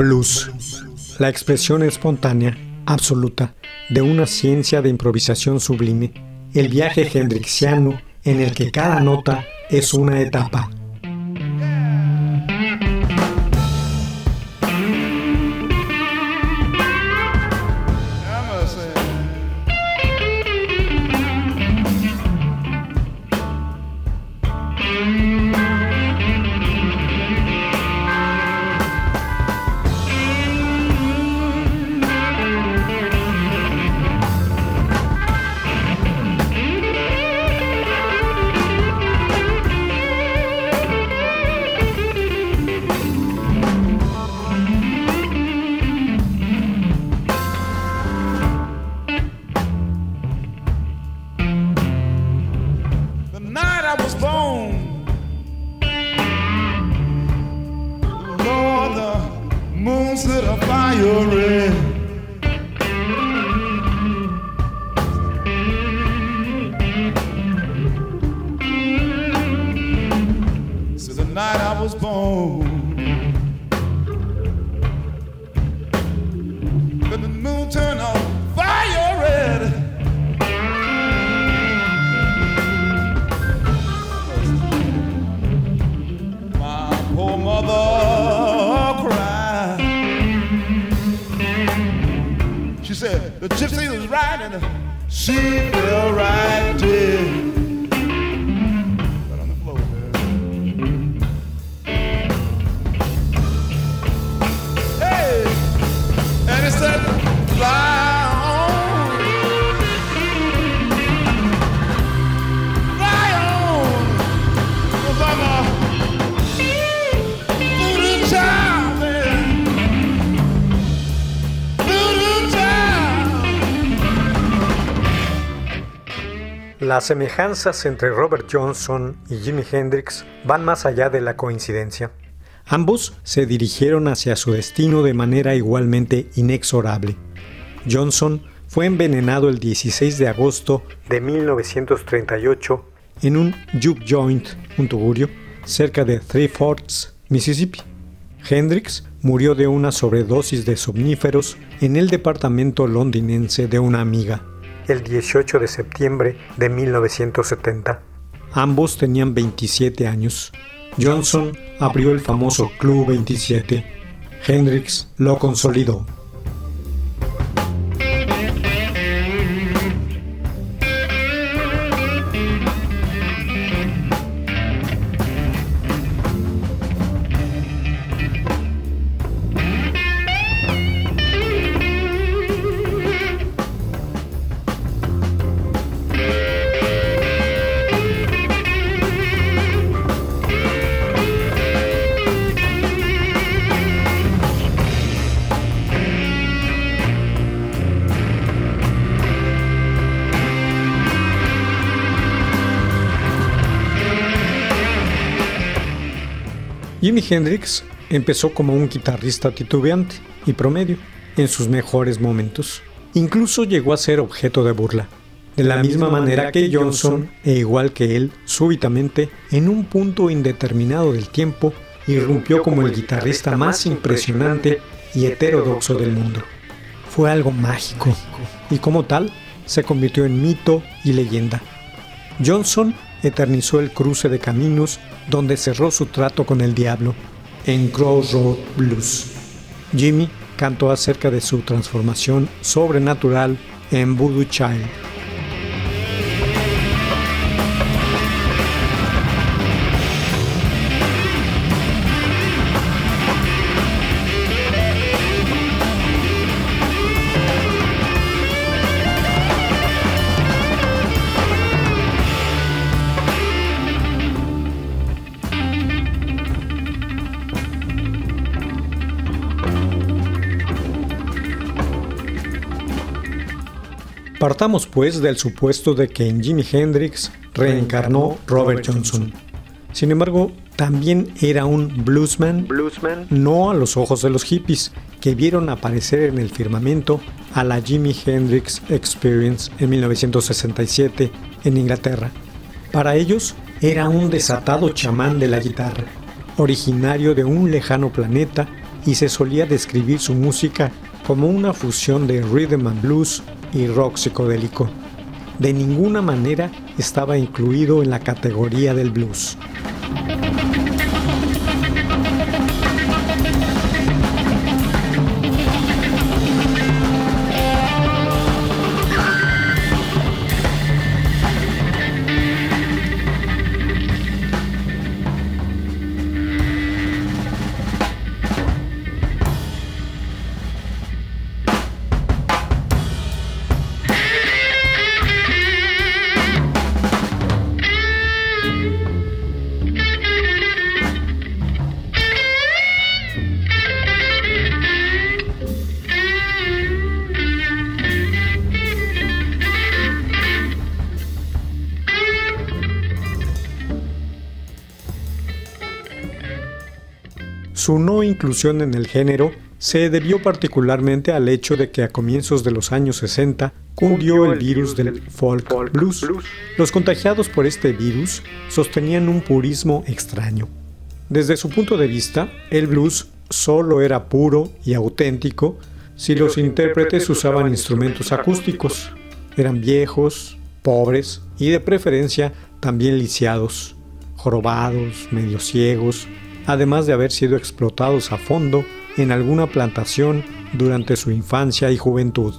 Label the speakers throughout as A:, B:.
A: Blues. La expresión espontánea, absoluta, de una ciencia de improvisación sublime, el viaje hendrixiano en el que cada nota es una etapa. Las semejanzas entre Robert Johnson y Jimi Hendrix van más allá de la coincidencia. Ambos se dirigieron hacia su destino de manera igualmente inexorable. Johnson fue envenenado el 16 de agosto de 1938 en un juke joint, un tugurio, cerca de Three Forks, Mississippi. Hendrix murió de una sobredosis de somníferos en el departamento londinense de una amiga el 18 de septiembre de 1970. Ambos tenían 27 años. Johnson abrió el famoso Club 27. Hendrix lo consolidó. Jimi Hendrix empezó como un guitarrista titubeante y promedio en sus mejores momentos. Incluso llegó a ser objeto de burla. De la misma manera que Johnson, e igual que él, súbitamente, en un punto indeterminado del tiempo, irrumpió como el guitarrista más impresionante y heterodoxo del mundo. Fue algo mágico, y como tal, se convirtió en mito y leyenda. Johnson eternizó el cruce de caminos donde cerró su trato con el diablo, en Crossroad Blues. Jimmy cantó acerca de su transformación sobrenatural en Voodoo Child. Partamos pues del supuesto de que en Jimi Hendrix reencarnó Robert Johnson. Sin embargo, también era un bluesman, bluesman, no a los ojos de los hippies, que vieron aparecer en el firmamento a la Jimi Hendrix Experience en 1967 en Inglaterra. Para ellos era un desatado chamán de la guitarra, originario de un lejano planeta y se solía describir su música como una fusión de rhythm and blues y rock psicodélico. De ninguna manera estaba incluido en la categoría del blues. Su no inclusión en el género se debió particularmente al hecho de que a comienzos de los años 60 cundió el virus del folk blues. Los contagiados por este virus sostenían un purismo extraño. Desde su punto de vista, el blues solo era puro y auténtico si los intérpretes usaban instrumentos acústicos. Eran viejos, pobres y de preferencia también lisiados, jorobados, medio ciegos, además de haber sido explotados a fondo en alguna plantación durante su infancia y juventud.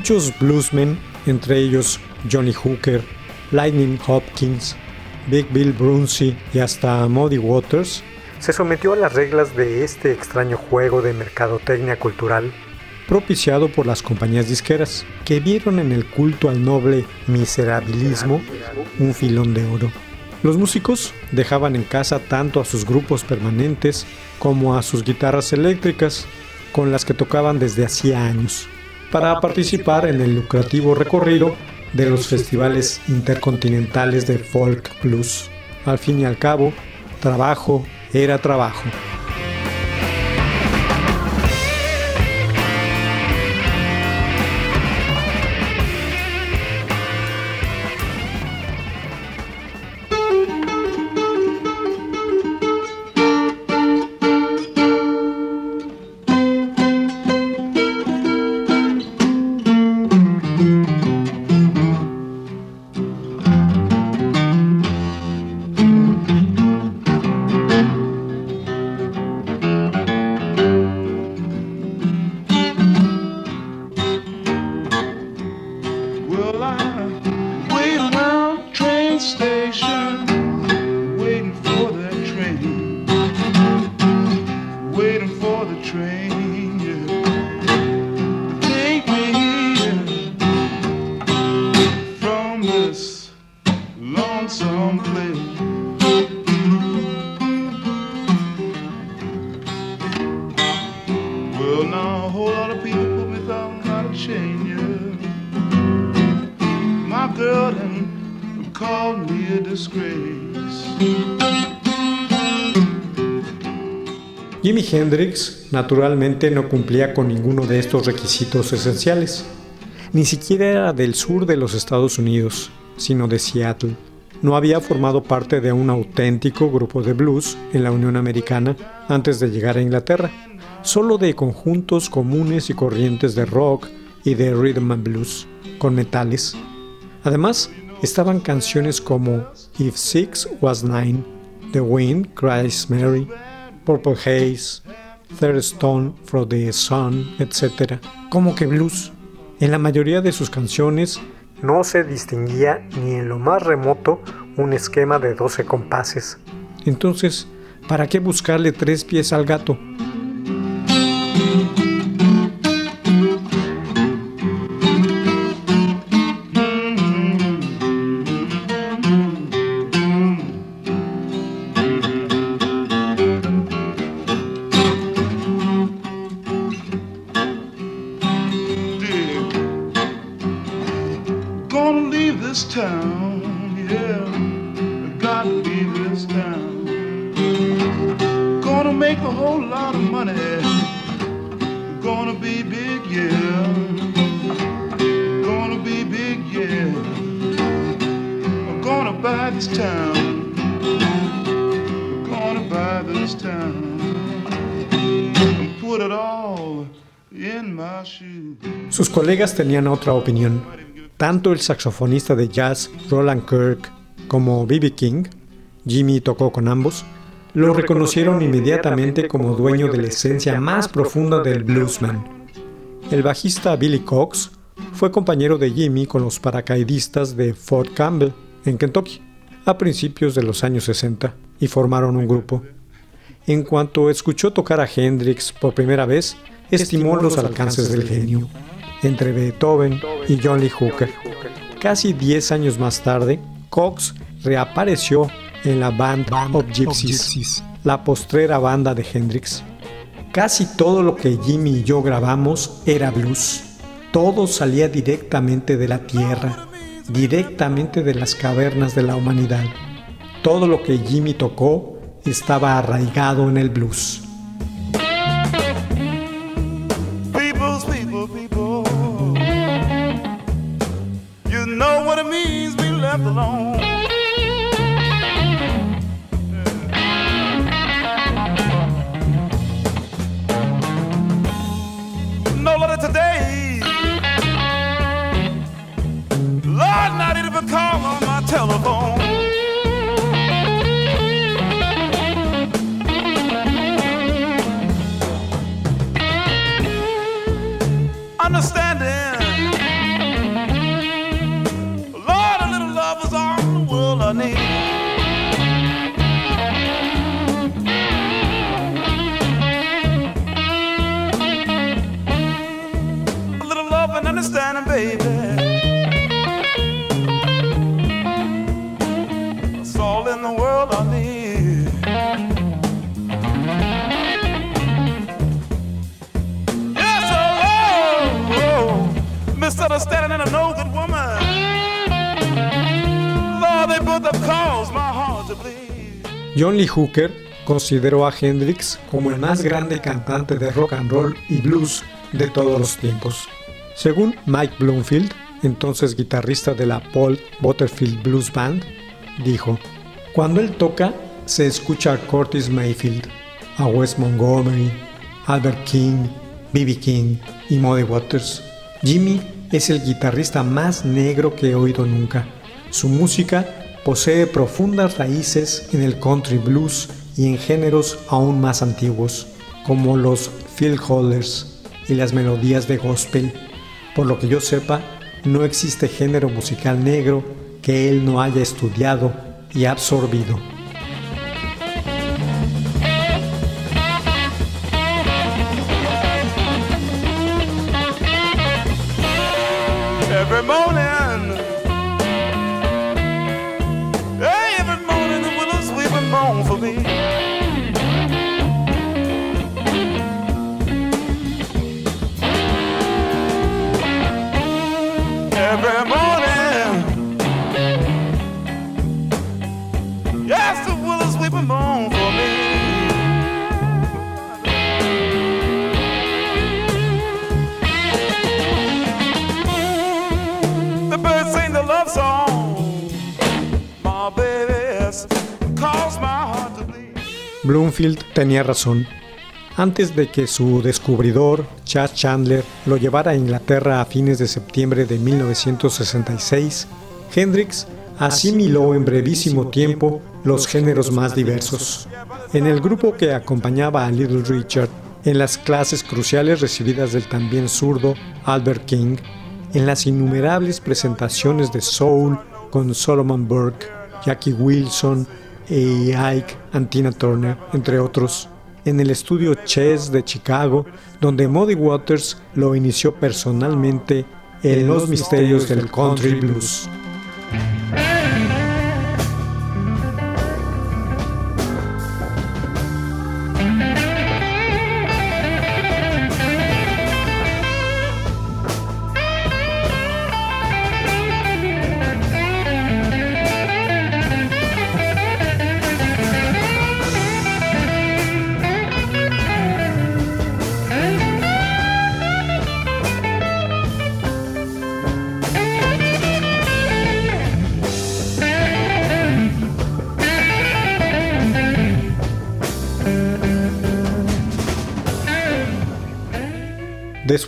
A: Muchos bluesmen, entre ellos Johnny Hooker, Lightning Hopkins, Big Bill Brunsey y hasta Muddy Waters, se sometió a las reglas de este extraño juego de mercadotecnia cultural propiciado por las compañías disqueras, que vieron en el culto al noble miserabilismo un filón de oro. Los músicos dejaban en casa tanto a sus grupos permanentes como a sus guitarras eléctricas, con las que tocaban desde hacía años para participar en el lucrativo recorrido de los festivales intercontinentales de folk blues. Al fin y al cabo, trabajo era trabajo. Hendrix naturalmente no cumplía con ninguno de estos requisitos esenciales. Ni siquiera era del sur de los Estados Unidos, sino de Seattle. No había formado parte de un auténtico grupo de blues en la Unión Americana antes de llegar a Inglaterra, solo de conjuntos comunes y corrientes de rock y de rhythm and blues, con metales. Además, estaban canciones como If Six Was Nine, The Wind Cries Mary, Purple Haze, Third Stone for the Sun, etc. Como que blues. En la mayoría de sus canciones no se distinguía ni en lo más remoto un esquema de 12 compases. Entonces, ¿para qué buscarle tres pies al gato?
B: Gonna leave this town, yeah. I Gotta leave this town. Gonna make a whole lot of money. Gonna be big, yeah. Gonna be big, yeah. I'm gonna buy this town. Gonna buy this town.
A: Sus colegas tenían otra opinión. Tanto el saxofonista de jazz Roland Kirk como B.B. King, Jimmy tocó con ambos, lo reconocieron inmediatamente como dueño de la esencia más profunda del bluesman. El bajista Billy Cox fue compañero de Jimmy con los paracaidistas de Fort Campbell, en Kentucky, a principios de los años 60, y formaron un grupo. En cuanto escuchó tocar a Hendrix por primera vez, estimó los alcances del genio, entre Beethoven y John Lee Hooker. Casi 10 años más tarde, Cox reapareció en la Band of Gypsies, la postrera banda de Hendrix. Casi todo lo que Jimmy y yo grabamos era blues. Todo salía directamente de la tierra, directamente de las cavernas de la humanidad. Todo lo que Jimmy tocó estaba arraigado en el blues. John Lee Hooker consideró a Hendrix como el más grande cantante de rock and roll y blues de todos los tiempos. Según Mike Bloomfield, entonces guitarrista de la Paul Butterfield Blues Band, dijo, Cuando él toca, se escucha a Curtis Mayfield, a Wes Montgomery, Albert King, B.B. King y Muddy Waters. Jimmy es el guitarrista más negro que he oído nunca. Su música posee profundas raíces en el country blues y en géneros aún más antiguos, como los field holders y las melodías de gospel. Por lo que yo sepa, no existe género musical negro que él no haya estudiado y absorbido. Bloomfield tenía razón. Antes de que su descubridor, Chad Chandler, lo llevara a Inglaterra a fines de septiembre de 1966, Hendrix asimiló en brevísimo tiempo los géneros más diversos. En el grupo que acompañaba a Little Richard, en las clases cruciales recibidas del también zurdo Albert King, en las innumerables presentaciones de soul con Solomon Burke, Jackie Wilson e Ike Antina Turner, entre otros, en el estudio Chess de Chicago, donde Muddy Waters lo inició personalmente en los misterios del country blues.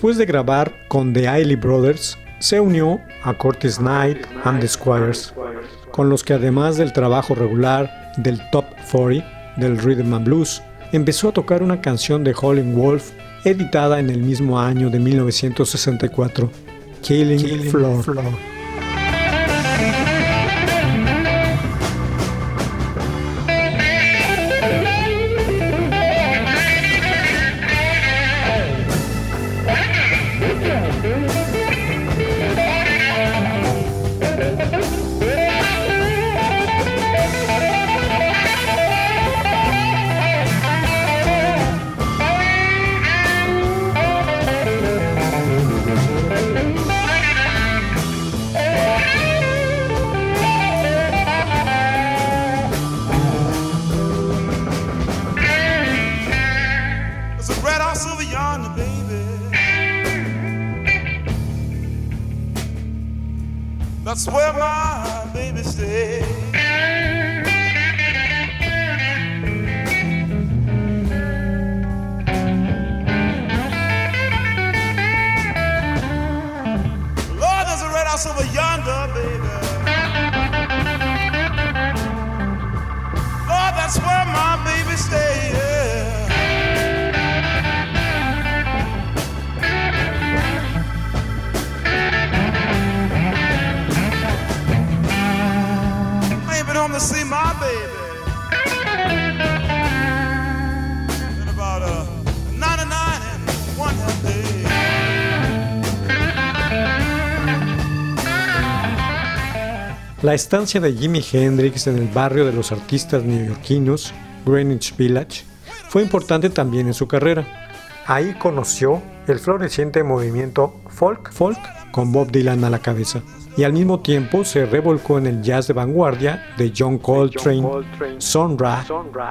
A: Después de grabar con The Ailey Brothers, se unió a Curtis Knight and the Squires, con los que además del trabajo regular del Top 40 del Rhythm and Blues, empezó a tocar una canción de Howlin' Wolf editada en el mismo año de 1964, Killing, Floor.
B: That's
A: La estancia de Jimi Hendrix en el barrio de los artistas neoyorquinos, Greenwich Village, fue importante también en su carrera. Ahí conoció el floreciente movimiento folk folk con Bob Dylan a la cabeza y al mismo tiempo se revolcó en el jazz de vanguardia de John Coltrane, Son Ra,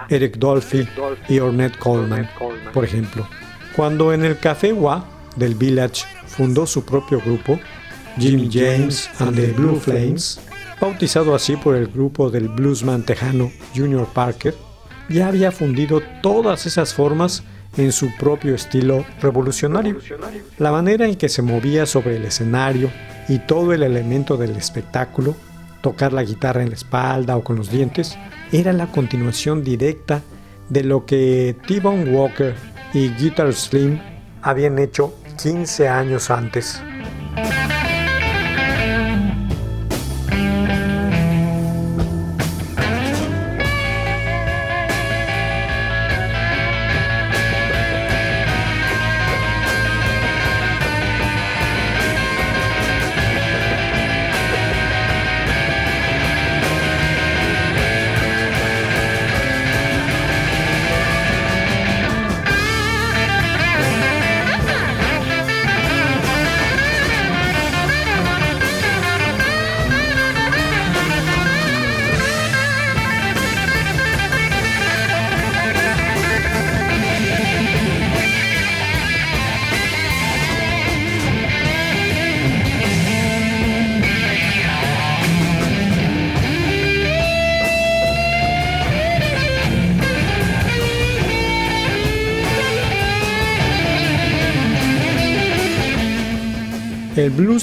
A: Eric Dolphy y Ornette Coleman, por ejemplo. Cuando en el Café Wa del Village fundó su propio grupo, Jimmy James and the Blue Flames, bautizado así por el grupo del bluesman tejano Junior Parker, ya había fundido todas esas formas en su propio estilo revolucionario. La manera en que se movía sobre el escenario y todo el elemento del espectáculo, tocar la guitarra en la espalda o con los dientes, era la continuación directa de lo que T-Bone Walker y Guitar Slim habían hecho 15 años antes.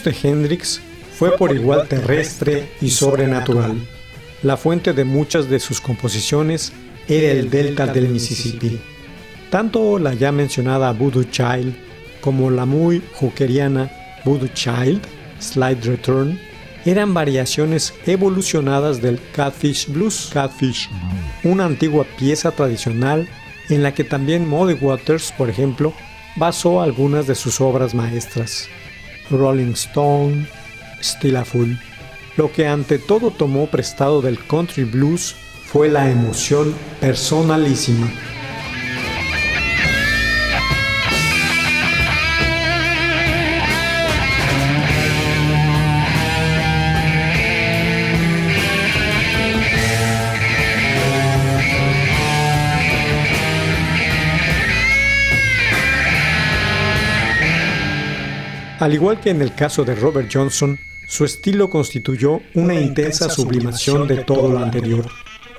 A: De Hendrix fue por igual terrestre y sobrenatural. La fuente de muchas de sus composiciones era el delta del Mississippi. Tanto la ya mencionada Voodoo Child como la muy juqueriana Voodoo Child, Slide Return, eran variaciones evolucionadas del Catfish Blues, Catfish, una antigua pieza tradicional en la que también Muddy Waters, por ejemplo, basó algunas de sus obras maestras. Rolling Stone, Fool. Lo que ante todo tomó prestado del country blues fue la emoción personalísima. Al igual que en el caso de Robert Johnson, su estilo constituyó una intensa sublimación de todo lo anterior.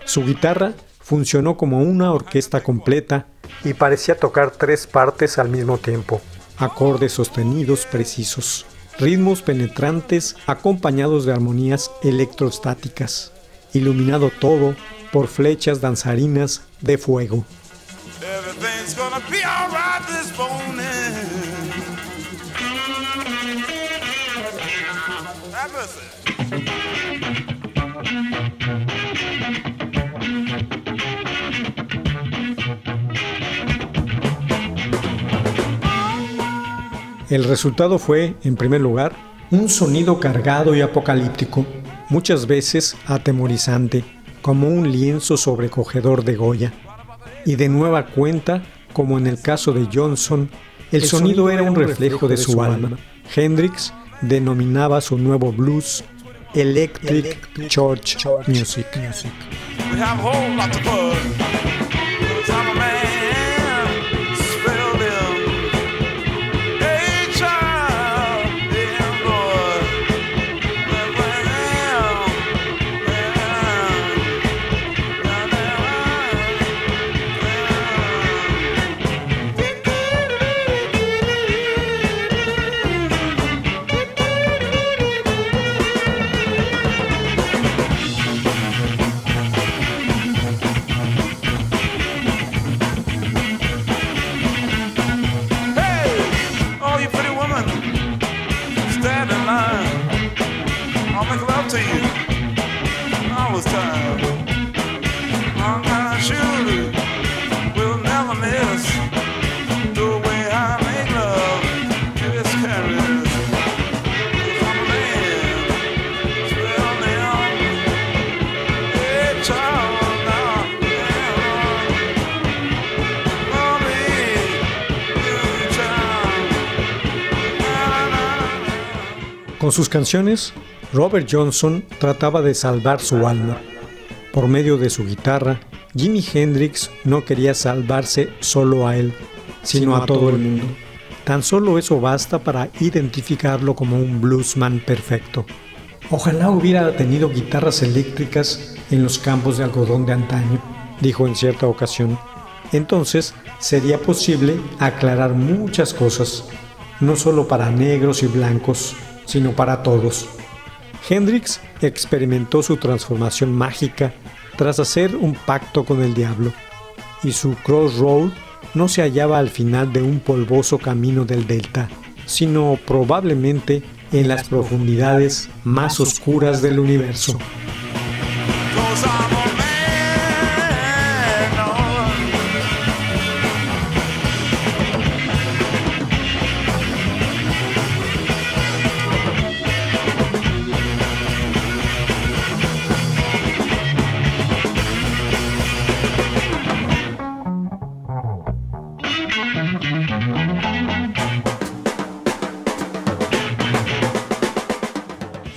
A: Su guitarra funcionó como una orquesta completa y parecía tocar tres partes al mismo tiempo, acordes sostenidos precisos, ritmos penetrantes acompañados de armonías electrostáticas, iluminado todo por flechas danzarinas de fuego. El resultado fue, en primer lugar, un sonido cargado y apocalíptico, muchas veces atemorizante, como un lienzo sobrecogedor de Goya. Y de nueva cuenta, como en el caso de Johnson, el, sonido, era un reflejo de su alma. Hendrix denominaba su nuevo blues Electric, Church, Music. Con sus canciones, Robert Johnson trataba de salvar su alma. Por medio de su guitarra, Jimi Hendrix no quería salvarse solo a él, sino a todo el mundo. Tan solo eso basta para identificarlo como un bluesman perfecto. Ojalá hubiera tenido guitarras eléctricas en los campos de algodón de antaño, dijo en cierta ocasión. Entonces sería posible aclarar muchas cosas, no solo para negros y blancos, sino para todos. Hendrix experimentó su transformación mágica tras hacer un pacto con el diablo, y su crossroad no se hallaba al final de un polvoso camino del delta, sino probablemente en las profundidades más oscuras del universo.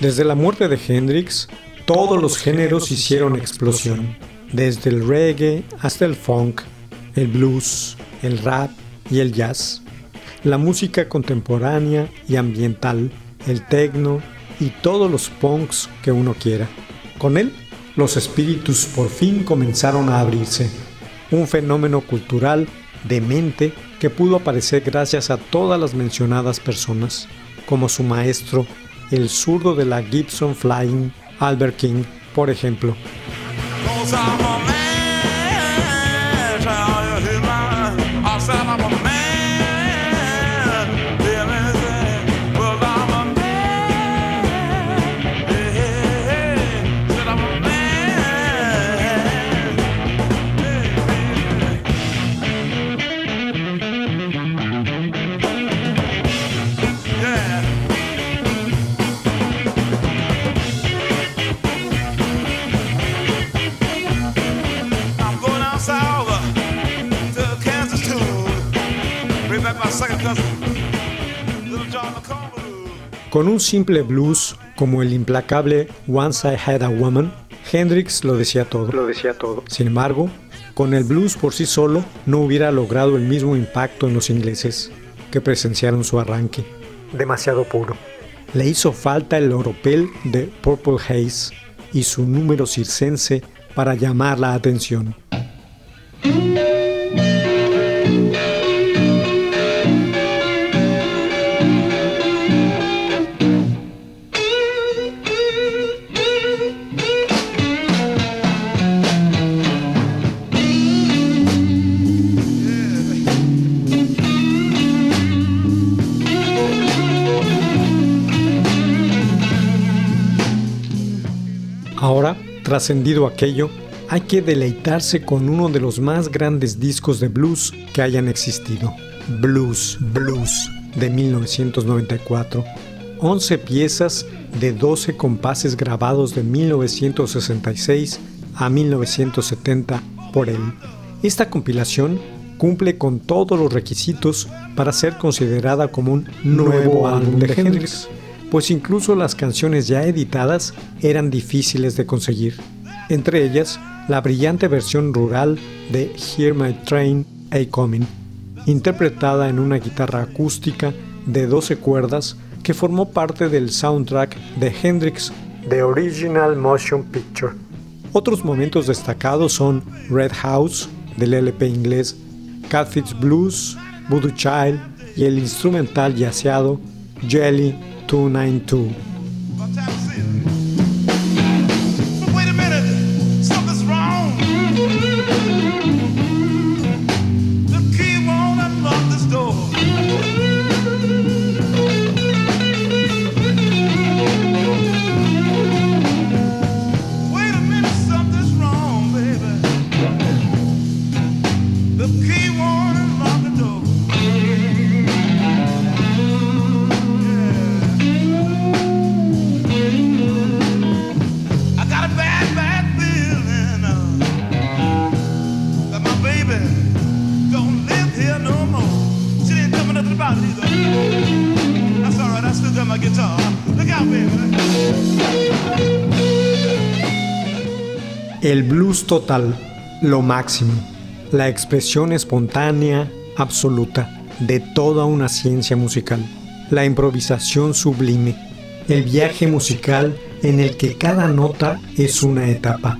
A: Desde la muerte de Hendrix, todos los géneros hicieron explosión, desde el reggae hasta el funk, el blues, el rap y el jazz, la música contemporánea y ambiental, el techno y todos los punks que uno quiera. Con él, los espíritus por fin comenzaron a abrirse, un fenómeno cultural demente que pudo aparecer gracias a todas las mencionadas personas. como su maestro, el zurdo de la Gibson Flying, Albert King, por ejemplo. Con un simple blues como el implacable Once I Had a Woman, Hendrix lo decía todo.
C: Lo decía todo.
A: Sin embargo, con el blues por sí solo no hubiera logrado el mismo impacto en los ingleses que presenciaron su arranque.
C: Demasiado puro.
A: Le hizo falta el oropel de Purple Haze y su número circense para llamar la atención. Trascendido aquello, hay que deleitarse con uno de los más grandes discos de blues que hayan existido. Blues, Blues, de 1994. 11 piezas de 12 compases grabados de 1966 a 1970 por él. Esta compilación cumple con todos los requisitos para ser considerada como un nuevo álbum de Hendrix pues incluso las canciones ya editadas eran difíciles de conseguir. Entre ellas, la brillante versión rural de Hear My Train A Coming, interpretada en una guitarra acústica de 12 cuerdas que formó parte del soundtrack de Hendrix
C: The Original Motion Picture.
A: Otros momentos destacados son Red House del LP inglés, Catfish Blues, Voodoo Child y el instrumental yaceado Jelly 292. Total, lo máximo, la expresión espontánea, absoluta, de toda una ciencia musical, la improvisación sublime, el viaje musical en el que cada nota es una etapa.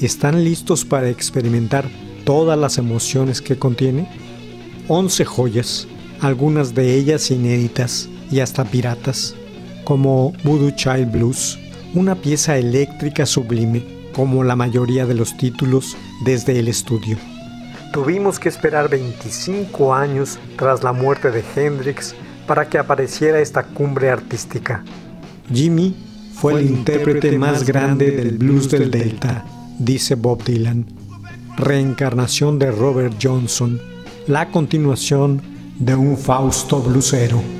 A: ¿Están listos para experimentar todas las emociones que contiene? 11 joyas, algunas de ellas inéditas y hasta piratas, como Voodoo Child Blues, una pieza eléctrica sublime, como la mayoría de los títulos desde el estudio.
C: Tuvimos que esperar 25 años tras la muerte de Hendrix para que apareciera esta cumbre artística.
A: Jimmy fue el intérprete más grande del blues del Delta, dice Bob Dylan. Reencarnación de Robert Johnson, la continuación de un Fausto blusero.